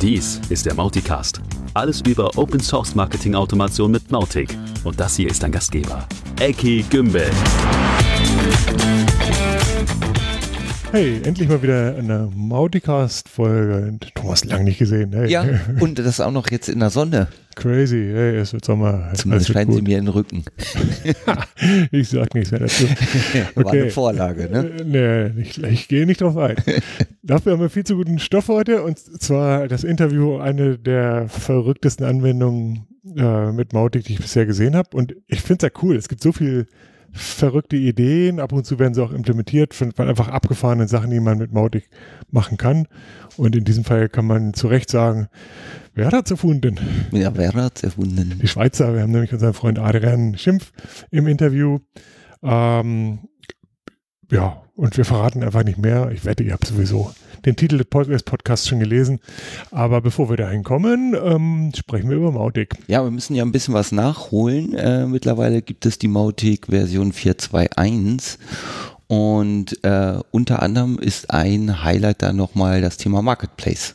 Dies ist der Mauticast. Alles über Open Source Marketing Automation mit Mautic. Und das hier ist dein Gastgeber, Eki Gümbel. Hey, endlich mal wieder eine Mauticast-Folge. Thomas, lang nicht gesehen. Hey. Ja, und das auch noch jetzt in der Sonne. Crazy. Hey, es wird Sommer. Zumindest scheinen sie mir in den Rücken. ich sag nichts mehr dazu. Okay. War eine Vorlage, ne? Äh, nee, ich, ich gehe nicht drauf ein. Dafür haben wir viel zu guten Stoff heute und zwar das Interview, eine der verrücktesten Anwendungen äh, mit Mautic, die ich bisher gesehen habe. Und ich finde es ja cool. Es gibt so viel verrückte Ideen. Ab und zu werden sie auch implementiert von, von einfach abgefahrenen Sachen, die man mit Mautic machen kann. Und in diesem Fall kann man zu Recht sagen, wer hat es erfunden? Ja, wer hat es erfunden? Die Schweizer. Wir haben nämlich unseren Freund Adrian Schimpf im Interview. Ähm, ja, und wir verraten einfach nicht mehr. Ich wette, ihr habt sowieso den Titel des Podcasts schon gelesen. Aber bevor wir dahin kommen, ähm, sprechen wir über Mautic. Ja, wir müssen ja ein bisschen was nachholen. Äh, mittlerweile gibt es die Mautic Version 4.2.1 und äh, unter anderem ist ein Highlight da nochmal das Thema Marketplace.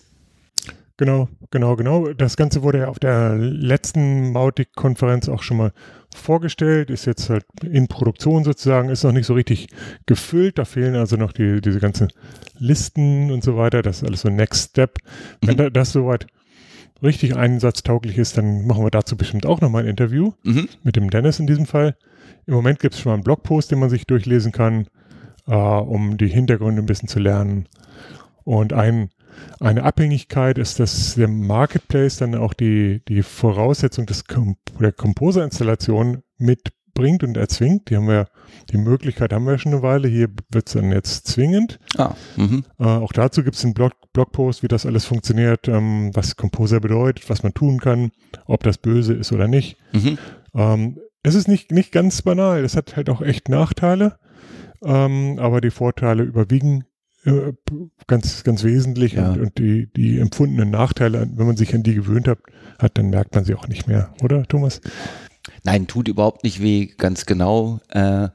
Genau, genau, genau. Das Ganze wurde ja auf der letzten Mautic-Konferenz auch schon mal vorgestellt, ist jetzt halt in Produktion sozusagen, ist noch nicht so richtig gefüllt. Da fehlen also noch die, diese ganzen Listen und so weiter. Das ist alles so Next Step. Wenn mhm. das soweit richtig einsatztauglich ist, dann machen wir dazu bestimmt auch nochmal ein Interview mhm. mit dem Dennis in diesem Fall. Im Moment gibt es schon mal einen Blogpost, den man sich durchlesen kann, äh, um die Hintergründe ein bisschen zu lernen. Und ein eine Abhängigkeit ist, dass der Marketplace dann auch die, die Voraussetzung des Com der Composer-Installation mitbringt und erzwingt. Die haben wir, die Möglichkeit haben wir schon eine Weile. Hier wird es dann jetzt zwingend. Ah, mhm. äh, auch dazu gibt es einen Blog, Blogpost, wie das alles funktioniert, ähm, was Composer bedeutet, was man tun kann, ob das böse ist oder nicht. Mhm. Ähm, es ist nicht, nicht ganz banal. Es hat halt auch echt Nachteile. Ähm, aber die Vorteile überwiegen äh, ganz, ganz wesentlich ja. und, und, die, die empfundenen Nachteile, wenn man sich an die gewöhnt hat, hat, dann merkt man sie auch nicht mehr, oder Thomas? Nein, tut überhaupt nicht weh, ganz genau. Äh,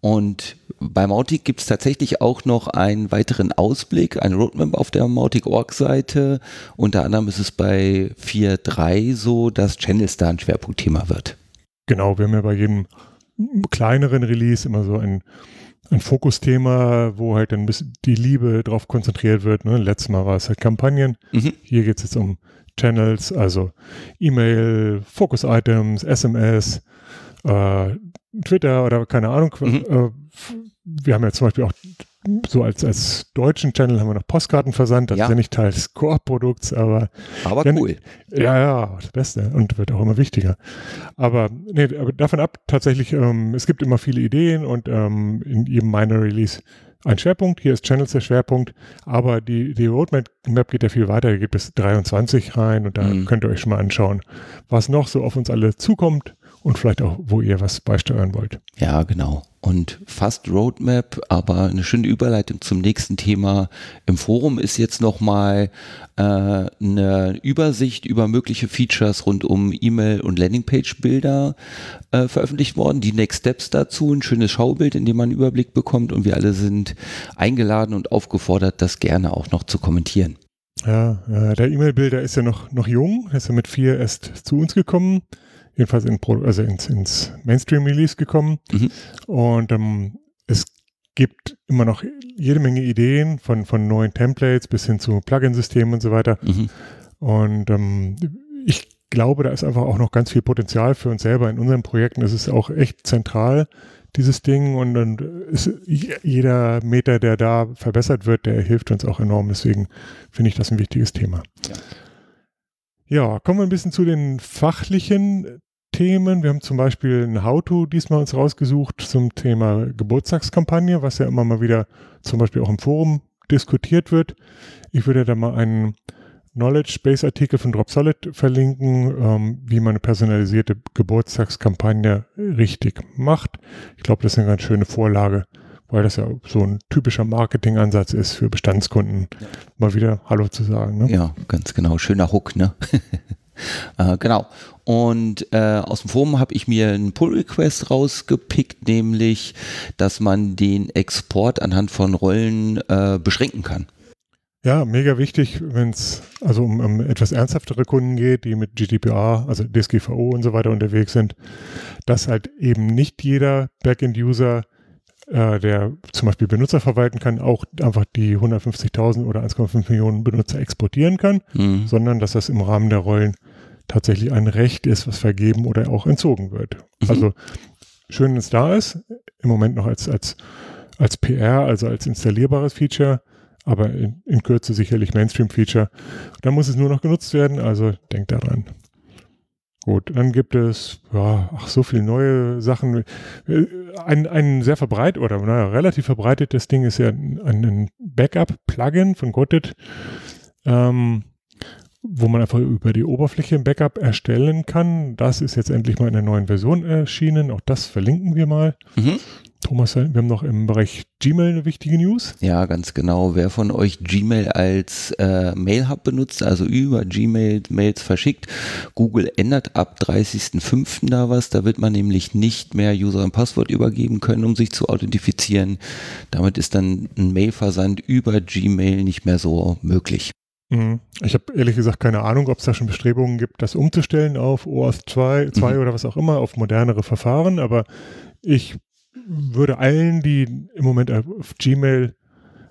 und bei Mautic gibt es tatsächlich auch noch einen weiteren Ausblick, ein Roadmap auf der Mautic-Org-Seite. Unter anderem ist es bei 4.3 so, dass Channels da ein Schwerpunktthema wird. Genau, wir haben ja bei jedem kleineren Release immer so ein ein Fokusthema, wo halt dann die Liebe drauf konzentriert wird. Ne? Letztes Mal war es halt Kampagnen. Mhm. Hier geht es jetzt um Channels, also E-Mail, Focus-Items, SMS, äh, Twitter oder keine Ahnung. Mhm. Wir haben ja zum Beispiel auch so als, als deutschen Channel haben wir noch Postkarten versandt. Das ja. ist ja nicht Teil des Core-Produkts, aber. Aber ja, cool. Ja, ja, das Beste und wird auch immer wichtiger. Aber, nee, aber davon ab, tatsächlich, ähm, es gibt immer viele Ideen und ähm, in jedem Minor Release ein Schwerpunkt. Hier ist Channels der Schwerpunkt, aber die, die Roadmap geht ja viel weiter. Hier gibt es 23 rein und da mhm. könnt ihr euch schon mal anschauen, was noch so auf uns alle zukommt und vielleicht auch, wo ihr was beisteuern wollt. Ja, genau. Und fast Roadmap, aber eine schöne Überleitung zum nächsten Thema. Im Forum ist jetzt nochmal äh, eine Übersicht über mögliche Features rund um E-Mail und Landingpage-Bilder äh, veröffentlicht worden. Die Next Steps dazu, ein schönes Schaubild, in dem man einen Überblick bekommt und wir alle sind eingeladen und aufgefordert, das gerne auch noch zu kommentieren. Ja, äh, der E-Mail-Bilder ist ja noch, noch jung, ist ja mit vier erst zu uns gekommen jedenfalls in, also ins, ins Mainstream-Release gekommen. Mhm. Und ähm, es gibt immer noch jede Menge Ideen von, von neuen Templates bis hin zu Plugin-Systemen und so weiter. Mhm. Und ähm, ich glaube, da ist einfach auch noch ganz viel Potenzial für uns selber in unseren Projekten. Es ist auch echt zentral, dieses Ding. Und, und jeder Meter, der da verbessert wird, der hilft uns auch enorm. Deswegen finde ich das ein wichtiges Thema. Ja. Ja, kommen wir ein bisschen zu den fachlichen Themen. Wir haben zum Beispiel ein How-To diesmal uns rausgesucht zum Thema Geburtstagskampagne, was ja immer mal wieder zum Beispiel auch im Forum diskutiert wird. Ich würde da mal einen Knowledge Base Artikel von DropSolid verlinken, ähm, wie man eine personalisierte Geburtstagskampagne richtig macht. Ich glaube, das ist eine ganz schöne Vorlage, weil das ja so ein typischer Marketingansatz ist für Bestandskunden, ja. mal wieder Hallo zu sagen. Ne? Ja, ganz genau. Schöner Hook, ne? äh, genau. Und äh, aus dem Forum habe ich mir einen Pull-Request rausgepickt, nämlich, dass man den Export anhand von Rollen äh, beschränken kann. Ja, mega wichtig, wenn es also um, um, etwas ernsthaftere Kunden geht, die mit GDPR, also DSGVO und so weiter unterwegs sind, dass halt eben nicht jeder Backend-User, äh, der zum Beispiel Benutzer verwalten kann, auch einfach die 150.000 oder 1,5 Millionen Benutzer exportieren kann, mhm. sondern dass das im Rahmen der Rollen tatsächlich ein Recht ist, was vergeben oder auch entzogen wird. Mhm. Also schön, dass es da ist, im Moment noch als, als, als PR, also als installierbares Feature aber in, in Kürze sicherlich Mainstream-Feature. Dann muss es nur noch genutzt werden, also denkt daran. Gut, dann gibt es ja, ach, so viele neue Sachen. Äh, ein, ein sehr verbreitet oder naja, relativ verbreitetes Ding ist ja ein, ein Backup-Plugin von Gotted, ähm, wo man einfach über die Oberfläche ein Backup erstellen kann. Das ist jetzt endlich mal in der neuen Version erschienen. Auch das verlinken wir mal. Mhm. Thomas, wir haben noch im Bereich Gmail eine wichtige News. Ja, ganz genau. Wer von euch Gmail als äh, Mail-Hub benutzt, also über Gmail Mails verschickt, Google ändert ab 30.05. da was. Da wird man nämlich nicht mehr User und Passwort übergeben können, um sich zu authentifizieren. Damit ist dann ein Mailversand über Gmail nicht mehr so möglich. Mhm. Ich habe ehrlich gesagt keine Ahnung, ob es da schon Bestrebungen gibt, das umzustellen auf OAuth 2, 2 mhm. oder was auch immer, auf modernere Verfahren, aber ich würde allen, die im Moment auf Gmail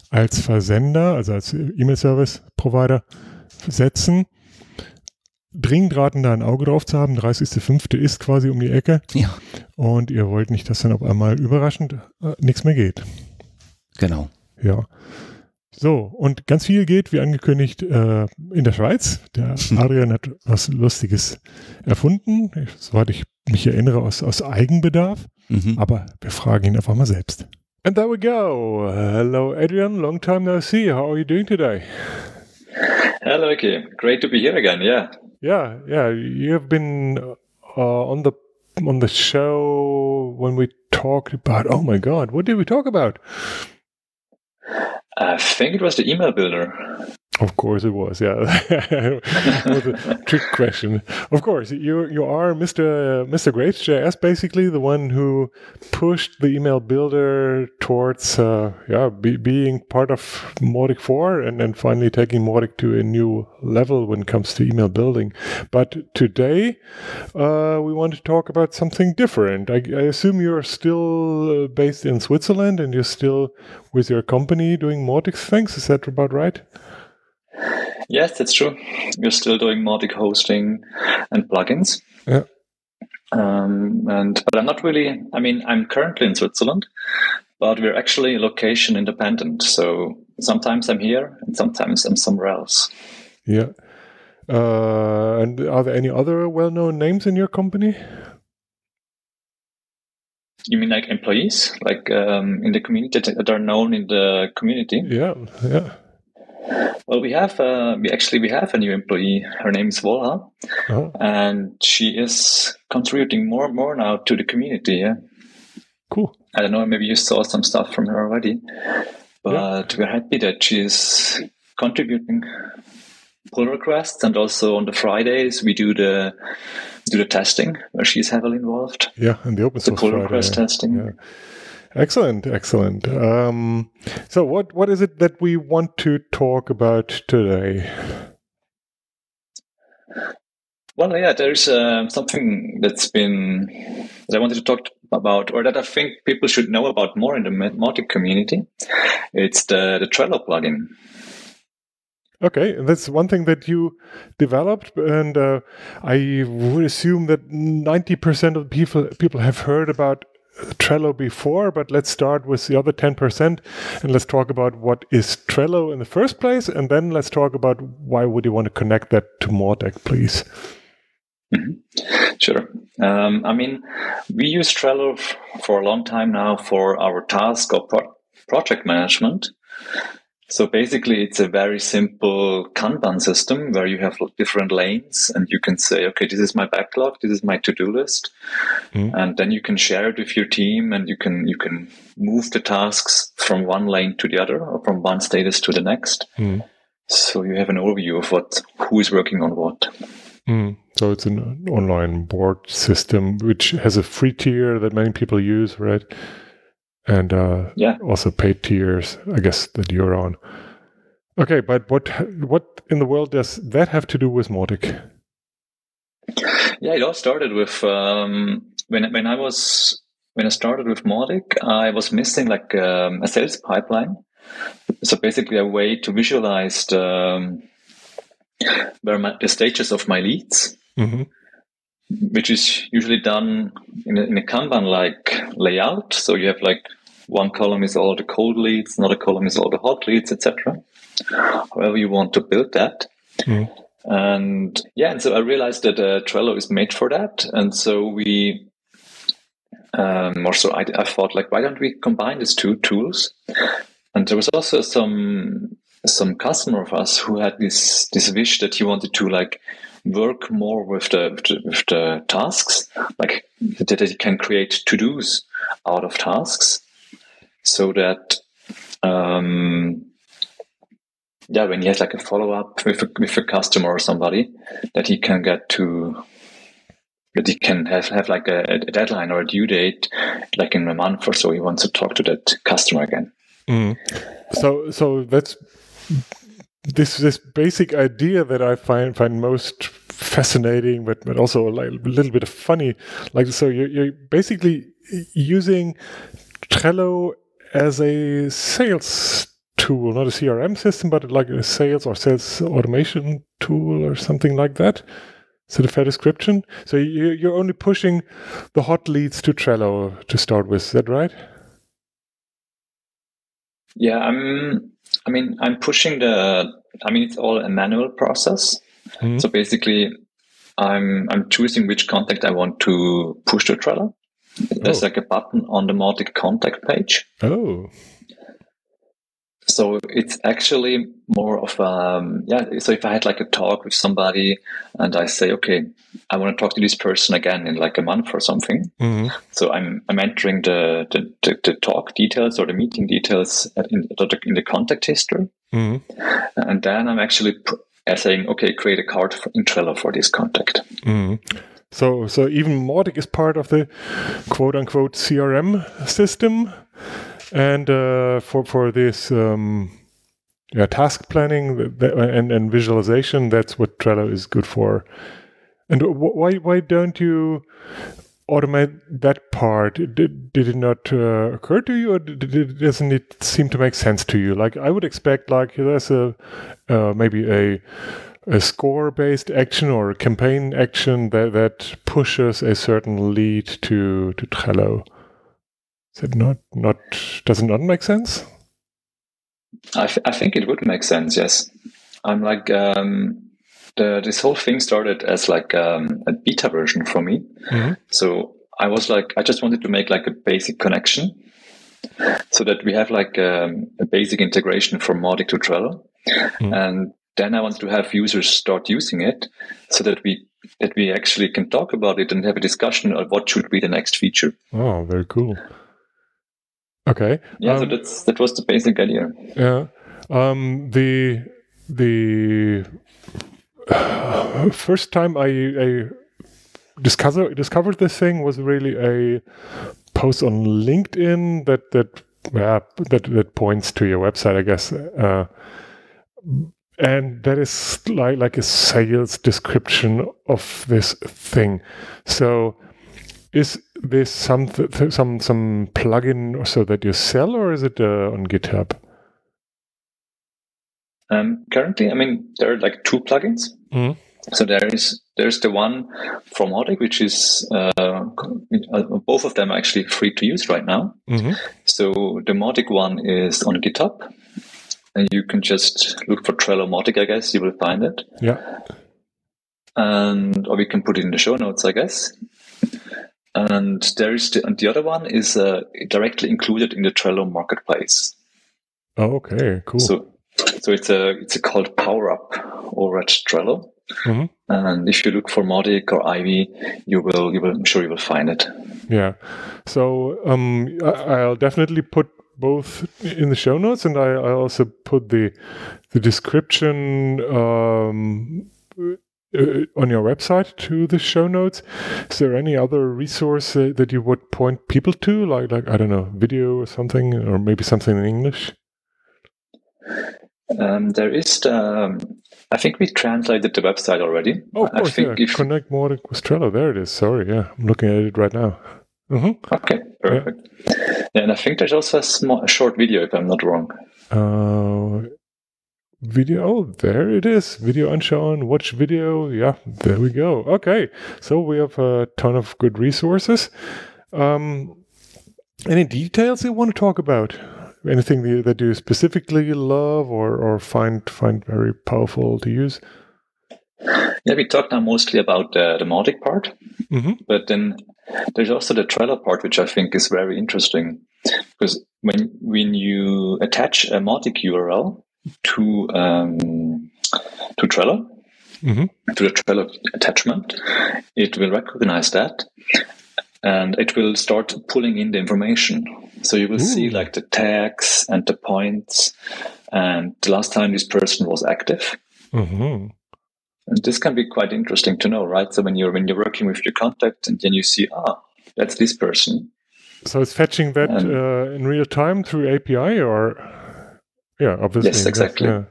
als Versender, also als E-Mail-Service-Provider setzen, dringend raten, da ein Auge drauf zu haben. 30.05. ist quasi um die Ecke. Ja. Und ihr wollt nicht, dass dann auf einmal überraschend äh, nichts mehr geht. Genau. Ja. So, und ganz viel geht, wie angekündigt, äh, in der Schweiz. Der Adrian hat was Lustiges erfunden, soweit ich mich erinnere, aus, aus Eigenbedarf. Mhm. Aber wir fragen ihn einfach mal selbst. And there we go. Hello, Adrian. Long time no see. How are you doing today? Hello, okay. Great to be here again. Yeah. Yeah, yeah. You've been uh, on the on the show when we talked about. Oh my God, what did we talk about? I think it was the email builder. Of course it was, yeah. was a trick question. Of course, you you are Mr. Mr. JS, basically the one who pushed the email builder towards uh, yeah be, being part of Mautic 4 and then finally taking Mautic to a new level when it comes to email building. But today uh, we want to talk about something different. I, I assume you're still uh, based in Switzerland and you're still with your company doing Mautic things. Is that about right? Yes, that's true. We're still doing Mautic hosting and plugins. Yeah. Um, and but I'm not really. I mean, I'm currently in Switzerland, but we're actually location independent. So sometimes I'm here, and sometimes I'm somewhere else. Yeah. Uh, and are there any other well-known names in your company? You mean like employees, like um, in the community that are known in the community? Yeah, yeah. Well, we have uh, we actually we have a new employee. Her name is Volha, oh. and she is contributing more and more now to the community. Yeah, cool. I don't know. Maybe you saw some stuff from her already, but yeah. we're happy that she's contributing pull requests, and also on the Fridays we do the do the testing where she's heavily involved. Yeah, and the open source the pull Friday, request testing. Yeah. Excellent, excellent. Um, so, what what is it that we want to talk about today? Well, yeah, there's uh, something that's been that I wanted to talk about, or that I think people should know about more in the Mautic community. It's the the Trello plugin. Okay, that's one thing that you developed, and uh, I would assume that ninety percent of people people have heard about Trello before, but let's start with the other 10% and let's talk about what is Trello in the first place, and then let's talk about why would you want to connect that to Mautic, please. Mm-hmm. Sure. Um, I mean, we use Trello f- for a long time now for our task or pro- project management. So basically, it's a very simple Kanban system where you have different lanes and you can say, okay, this is my backlog, this is my to-do list. Mm. And then you can share it with your team and you can, you can move the tasks from one lane to the other or from one status to the next. Mm. So you have an overview of what, who is working on what. Mm. So it's an online board system which has a free tier that many people use, right? And uh, yeah, also paid tiers, I guess that you're on. Okay, but what what in the world does that have to do with Mautic? Yeah, it all started with um, when when I was when I started with Mautic, I was missing like um, a sales pipeline. So basically, a way to visualize the, um, where my, the stages of my leads, Mm-hmm. Which is usually done in a, in a Kanban-like layout. So you have like one column is all the cold leads, another column is all the hot leads, etc. However, you want to build that. Mhm. And yeah, and so I realized that uh, Trello is made for that. And so we, um, or so I, I thought, like, why don't we combine these two tools? And there was also some some customer of us who had this this wish that he wanted to like work more with the with the, tasks, like that he can create to dos out of tasks, so that um, yeah, when he has like a follow up with a, with a customer or somebody, that he can get to that he can have, have like a, a deadline or a due date, like in a month or so. He wants to talk to that customer again. Mm. So so that's this this basic idea that I find find most fascinating, but but also like a little bit of funny. Like so, you're, you're basically using Trello as a sales tool, not a CRM system, but like a sales or sales automation tool or something like that. Is that a fair description? So you, you're only pushing the hot leads to Trello to start with. Is that right? Yeah, I'm. I mean, I'm pushing the. I mean, it's all a manual process. Mhm. So basically, I'm I'm choosing which contact I want to push to Trello. There's Oh. like a button on the Mautic contact page. Oh. So it's actually more of um yeah. So if I had like a talk with somebody and I say, okay, I want to talk to this person again in like a month or something. hmm So I'm I'm entering the the, the, the talk details or the meeting details in, in the contact history. hmm And then I'm actually pr- uh, saying, okay, create a card for, in Trello for this contact. Mm. So, so even Mautic is part of the quote unquote CRM system, and uh, for for this um, yeah task planning and and visualization, that's what Trello is good for. And wh- why why don't you automate that part? Did, did it not uh, occur to you, or did it, doesn't it seem to make sense to you? Like I would expect, like there's a uh, maybe a a score based action or a campaign action that, that pushes a certain lead to to Trello. Is it not not does it not make sense? I, th- I think it would make sense. Yes, I'm like um, the this whole thing started as like um, a beta version for me. Mhm. So I was like, I just wanted to make like a basic connection, so that we have like um, a basic integration from Mautic to Trello, Mhm. and then I wanted to have users start using it, so that we that we actually can talk about it and have a discussion of what should be the next feature. Oh, very cool. Okay. Yeah, so Um, that's that was the basic idea. Yeah. Um, the the uh, first time I, I discover, discovered this thing was really a post on LinkedIn that that yeah, that that points to your website, I guess. Uh, and that is like like a sales description of this thing. So is this some some some plugin or so that you sell, or is it uh, on GitHub? Um, currently, I mean, there are like two plugins. Mhm. So there is there's the one from Audic, which is uh, uh, both of them are actually free to use right now. hmm So the Modic one is on GitHub, and you can just look for Trello Modic. I guess you will find it, Yeah. and or we can put it in the show notes, I guess. And there is the and the other one is uh, directly included in the Trello marketplace. Oh, okay. Cool. So so it's a it's a called Power Up over at Trello. Mhm. And if you look for Modic or Ivy, you will you will I'm sure you will find it. yeah. So um, I, I'll definitely put both in the show notes, and I, I also put the the description um, uh, on your website to the show notes. Is there any other resource uh, that you would point people to, like like I don't know, video or something, or maybe something in English? Um, there is the, I think we translated the website already. Oh, of course, I think yeah. if, Connect Mautic with Trello. There it is. Sorry, yeah, I'm looking at it right now. Mm-hmm. Okay, perfect. Yeah. and I think there's also a, small, a short video, if I'm not wrong. Uh, video. Oh, there it is. Video anschauen. Watch video. Yeah, there we go. Okay, so we have a ton of good resources. Um, any details you want to talk about? Anything that that you specifically love or, or find find very powerful to use? Yeah, we talked now mostly about uh, the Mautic part, Mhm. but then there's also the Trello part, which I think is very interesting because when when you attach a Mautic URL to um, to Trello, Mhm. to the Trello attachment, it will recognize that and it will start pulling in the information. So you will see like the tags and the points and the last time this person was active. Mhm. And this can be quite interesting to know, right? So when you're when you're working with your contact and then you see, ah, that's this person. So it's fetching that uh, in real time through API, or yeah, obviously. Yes, exactly. yeah.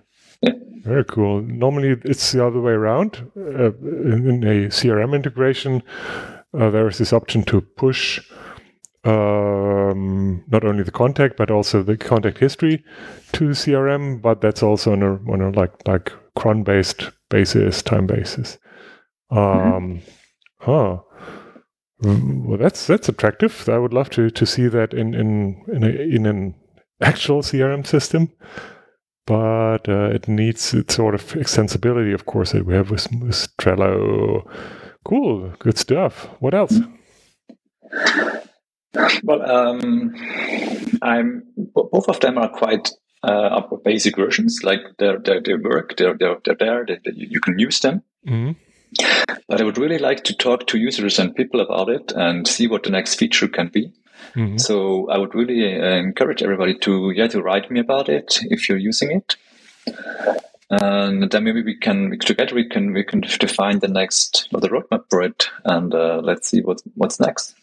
Yeah. Very cool. Normally, it's the other way around. Uh, in, in a CRM integration, uh, there is this option to push um, not only the contact but also the contact history to CRM. But that's also on a on a like like cron based basis, time basis. Um, Huh. Mm, Well, that's that's attractive. I would love to to see that in in in, a, in an actual CRM system, but uh, it needs its sort of extensibility, of course, that we have with, with Trello. Cool, good stuff. What else? Well, um, I'm both of them are quite uh, are basic versions. Like they're, they're, they work, they're they're, they're there. They, they- you can use them. Mhm. But I would really like to talk to users and people about it and see what the next feature can be. Mhm. So I would really uh, encourage everybody to yeah to write me about it if you're using it, and then maybe we can together we can we can define the next or the roadmap for it, and uh, let's see what what's next.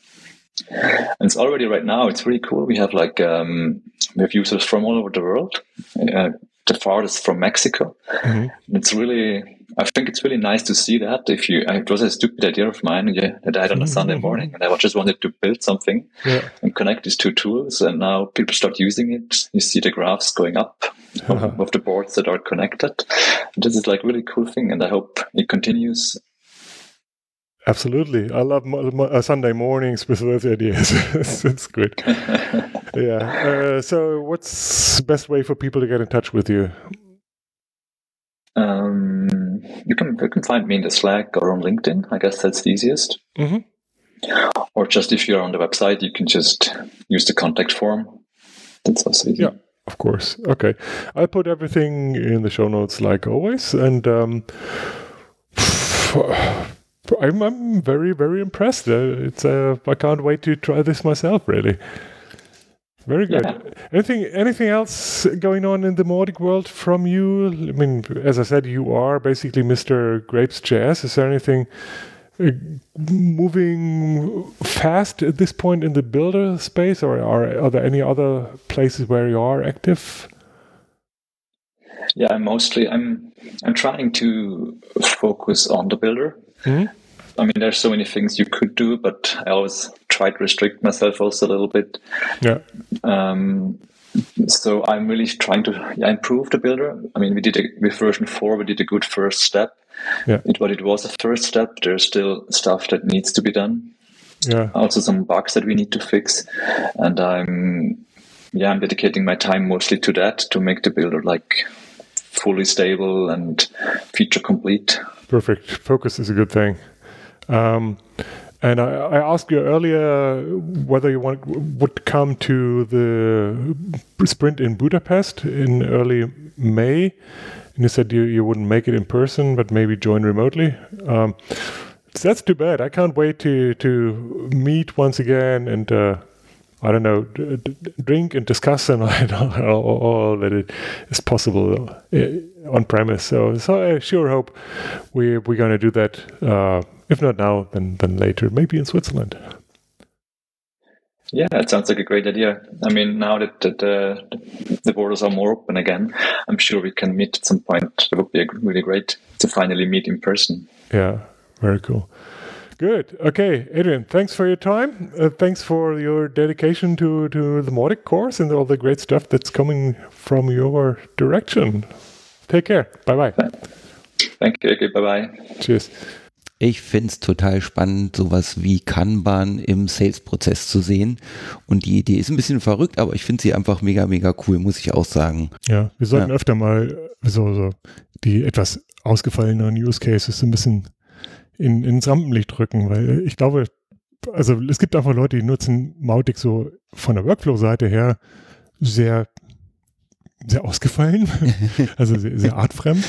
And it's already right now. It's really cool. We have like um, we have users from all over the world. Uh, the farthest from Mexico. Mhm. It's really, I think it's really nice to see that. If you, it was a stupid idea of mine yeah, that I had on a Sunday morning, and I just wanted to build something Yeah. and connect these two tools, and now people start using it. You see the graphs going up of, of the boards that are connected. This is like really cool thing, and I hope it continues. Absolutely. I love mo- mo- uh, Sunday mornings with those ideas. it's, it's good. Yeah. Uh, so, what's the best way for people to get in touch with you? Um, you can you can find me in the Slack or on LinkedIn. I guess that's the easiest. Mhm. Or just if you're on the website, you can just use the contact form. That's also easy. Yeah. Of course. Okay. I'll put everything in the show notes like always. And um, I'm, I'm very, very impressed. Uh, it's uh, I can't wait to try this myself, really. Very good. Yeah. Anything anything else going on in the Mautic world from you? I mean, as I said, you are basically Mr. Grapes Jazz. Is there anything uh, moving fast at this point in the builder space, or are, are there any other places where you are active? Yeah, I'm mostly I'm I'm trying to focus on the builder. Mhm. I mean, there's so many things you could do, but I always try to restrict myself also a little bit. Yeah. Um, so I'm really trying to yeah, improve the builder. I mean, we did a, with version four, we did a good first step. Yeah. It, but it was a first step. There's still stuff that needs to be done. Yeah. Also, some bugs that we need to fix, and I'm yeah, I'm dedicating my time mostly to that to make the builder like fully stable and feature complete. Perfect. Focus is a good thing. Um, and I, I asked you earlier whether you want would come to the sprint in Budapest in early May, and you said you, you wouldn't make it in person, but maybe join remotely. Um, so that's too bad. I can't wait to to meet once again and uh, I don't know, drink and discuss and all, all, that it is possible uh, on premise. So, so I sure hope we we're going to do that. Uh, if not now, then then later, maybe in Switzerland. Yeah, it sounds like a great idea. I mean, now that the, the borders are more open again, I'm sure we can meet at some point. It would be really great to finally meet in person. Yeah, very cool. Good. Okay, Adrian, thanks for your time. Uh, thanks for your dedication to, to the Mautic course and all the great stuff that's coming from your direction. Take care. Bye bye. Thank you. Okay, bye bye. Cheers. Ich finde es total spannend, sowas wie Kanban im Sales-Prozess zu sehen. Und die Idee ist ein bisschen verrückt, aber ich finde sie einfach mega, mega cool, muss ich auch sagen. Ja, wir sollten ja. öfter mal so, so die etwas ausgefallenen Use Cases ein bisschen in, ins Rampenlicht drücken, weil ich glaube, also es gibt einfach Leute, die nutzen Mautic so von der Workflow-Seite her sehr sehr ausgefallen, also sehr, sehr, artfremd,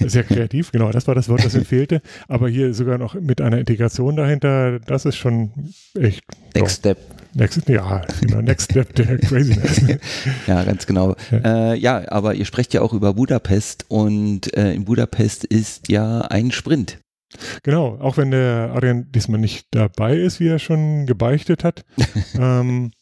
sehr kreativ, genau, das war das Wort, das mir fehlte. Aber hier sogar noch mit einer Integration dahinter, das ist schon echt. Next so. Step. Next, ja, genau, Next Step der Craziness. ja, ganz genau. Ja. Äh, ja. aber ihr sprecht ja auch über Budapest und äh, in Budapest ist ja ein Sprint. Genau, auch wenn der Adrian diesmal nicht dabei ist, wie er schon gebeichtet hat. ähm,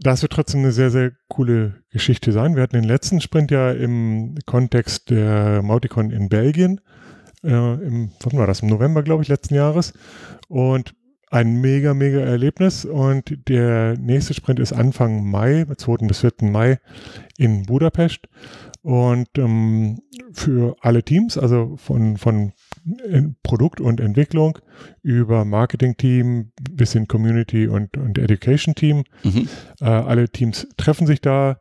das wird trotzdem eine sehr, sehr coole Geschichte sein. Wir hatten den letzten Sprint ja im Kontext der Mauticon in Belgien. Äh, im, wann war das? Im November, glaube ich, letzten Jahres. Und ein mega, mega Erlebnis. Und der nächste Sprint ist Anfang Mai, 2. bis 4. Mai in Budapest. Und ähm, für alle Teams, also von, von Produkt und Entwicklung über Marketing-Team bis hin Community und, und Education-Team. Mhm. Äh, alle Teams treffen sich da.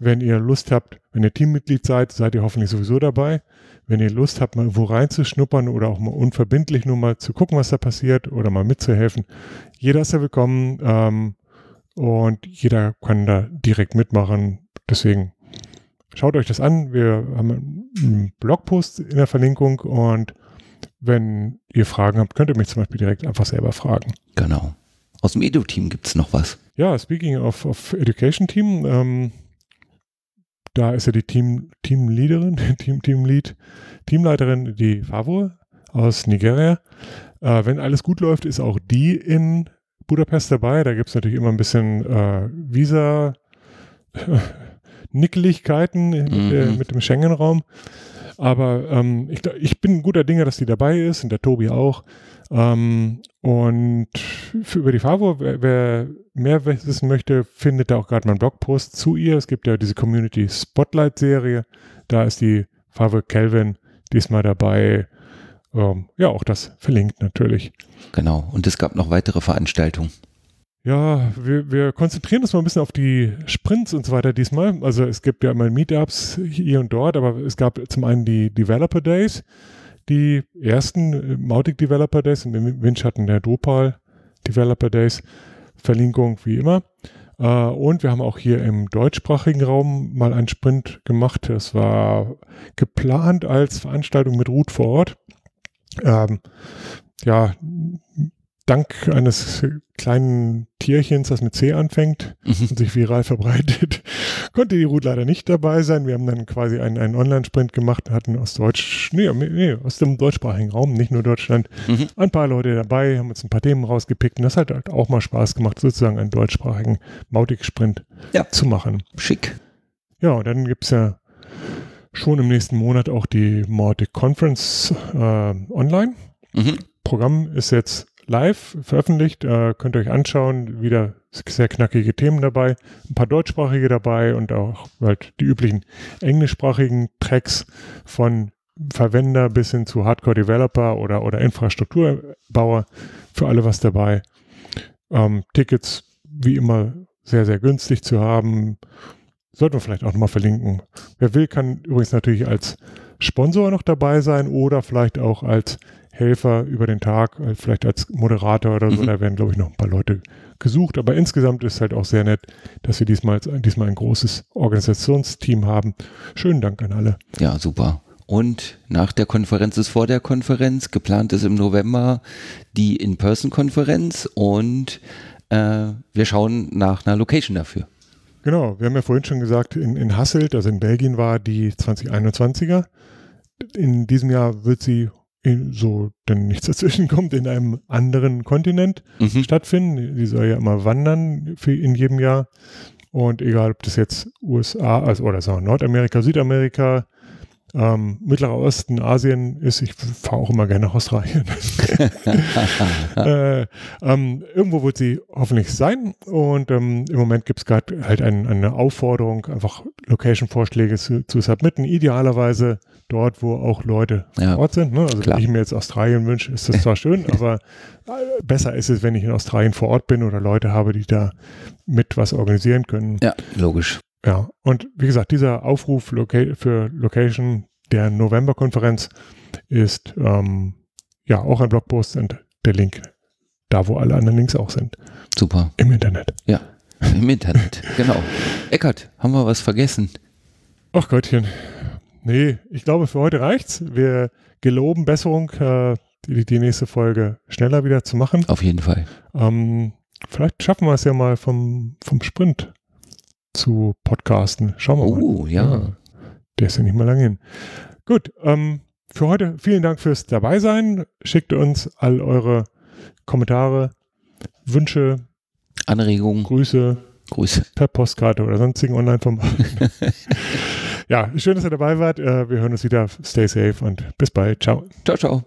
Wenn ihr Lust habt, wenn ihr Teammitglied seid, seid ihr hoffentlich sowieso dabei. Wenn ihr Lust habt, mal wo reinzuschnuppern oder auch mal unverbindlich nur mal zu gucken, was da passiert oder mal mitzuhelfen, jeder ist ja willkommen ähm, und jeder kann da direkt mitmachen. Deswegen schaut euch das an. Wir haben einen Blogpost in der Verlinkung und wenn ihr Fragen habt, könnt ihr mich zum Beispiel direkt einfach selber fragen. Genau. Aus dem Edu-Team gibt es noch was. Ja, speaking of, of Education Team, ähm, da ist ja die Team, Teamleaderin, Team, Teamlead, Teamleiterin, die Favo aus Nigeria. Äh, wenn alles gut läuft, ist auch die in Budapest dabei. Da gibt es natürlich immer ein bisschen äh, Visa. Nickeligkeiten mhm. äh, mit dem Schengen-Raum. Aber ähm, ich, ich bin guter Dinge, dass die dabei ist und der Tobi auch. Ähm, und für, über die Favo, wer, wer, mehr wissen möchte, findet da auch gerade mal einen Blogpost zu ihr. Es gibt ja diese Community Spotlight Serie. Da ist die Favo Kelvin diesmal dabei. Ähm, ja, auch das verlinkt natürlich. Genau. Und es gab noch weitere Veranstaltungen. Ja, wir, wir konzentrieren uns mal ein bisschen auf die Sprints und so weiter diesmal. Also es gibt ja immer Meetups hier und dort, aber es gab zum einen die Developer Days, die ersten äh, Mautic Developer Days, im Windschatten der Drupal Developer Days, Verlinkung wie immer. Äh, und wir haben auch hier im deutschsprachigen Raum mal einen Sprint gemacht. Das war geplant als Veranstaltung mit Root vor Ort. Ähm, ja, dank eines kleinen Tierchens, das mit C anfängt mhm. und sich viral verbreitet, konnte die Ruth leider nicht dabei sein. Wir haben dann quasi einen, einen Online-Sprint gemacht, hatten aus Deutsch, nee, nee, aus dem deutschsprachigen Raum, nicht nur Deutschland, mhm. ein paar Leute dabei, haben uns ein paar Themen rausgepickt und das hat halt auch mal Spaß gemacht, sozusagen einen deutschsprachigen Mautic-Sprint ja. zu machen. Schick. Ja, und dann gibt es ja schon im nächsten Monat auch die Mautic Conference äh, online. Mhm. Programm ist jetzt live veröffentlicht. Äh, könnt ihr euch anschauen. Wieder sehr knackige Themen dabei. Ein paar deutschsprachige dabei und auch halt die üblichen englischsprachigen Tracks von Verwender bis hin zu Hardcore-Developer oder, oder Infrastrukturbauer. Für alle was dabei. Ähm, Tickets wie immer sehr, sehr günstig zu haben. Sollten wir vielleicht auch nochmal verlinken. Wer will, kann übrigens natürlich als Sponsor noch dabei sein oder vielleicht auch als Helfer über den Tag, äh, vielleicht als Moderator oder so. Mhm. Da werden, glaube ich, noch ein paar Leute gesucht. Aber insgesamt ist es halt auch sehr nett, dass wir diesmal, diesmal ein großes Organisationsteam haben. Schönen Dank an alle. Ja, super. Und nach der Konferenz ist vor der Konferenz. Geplant ist im November die In-Person-Konferenz und äh, wir schauen nach einer Location dafür. Genau, wir haben ja vorhin schon gesagt, in, in Hasselt, also in Belgien war die 2021er. In diesem Jahr wird sie in, so dann nichts dazwischen kommt, in einem anderen Kontinent Mhm. stattfinden. Die soll ja immer wandern für in jedem Jahr. Und egal, ob das jetzt USA, also oder Nordamerika, Südamerika, ähm, Mittlerer Osten, Asien ist, ich fahre auch immer gerne nach Australien. äh, ähm, irgendwo wird sie hoffentlich sein. Und ähm, im Moment gibt es gerade halt ein, eine Aufforderung, einfach Location-Vorschläge zu, zu submitten. Idealerweise dort, wo auch Leute Ja. vor Ort sind. Ne? Also Klar. wenn ich mir jetzt Australien wünsche, ist das zwar schön, aber äh, besser ist es, wenn ich in Australien vor Ort bin oder Leute habe, die da mit was organisieren können. Ja, logisch. Ja, und wie gesagt, dieser Aufruf für Location der November-Konferenz ist ähm, ja auch ein Blogpost und der Link da, wo alle anderen Links auch sind, Super. im Internet. Im Internet. genau. Eckert, haben wir was vergessen? Ach Gottchen. Nee, ich glaube, für heute reicht's. Wir geloben Besserung, äh, die, die nächste Folge schneller wieder zu machen. Auf jeden Fall. Ähm, vielleicht schaffen wir es ja mal vom, vom Sprint zu podcasten. Schauen wir mal. Oh, ja. Der ist ja nicht mal lange hin. Gut, ähm, für heute vielen Dank fürs Dabeisein. Schickt uns all eure Kommentare, Wünsche, Anregungen, Grüße Grüße. per Postkarte oder sonstigen Online-Formaten. ja, schön, dass ihr dabei wart. Äh, wir hören uns wieder. Stay safe und bis bald. Ciao. Ciao, ciao.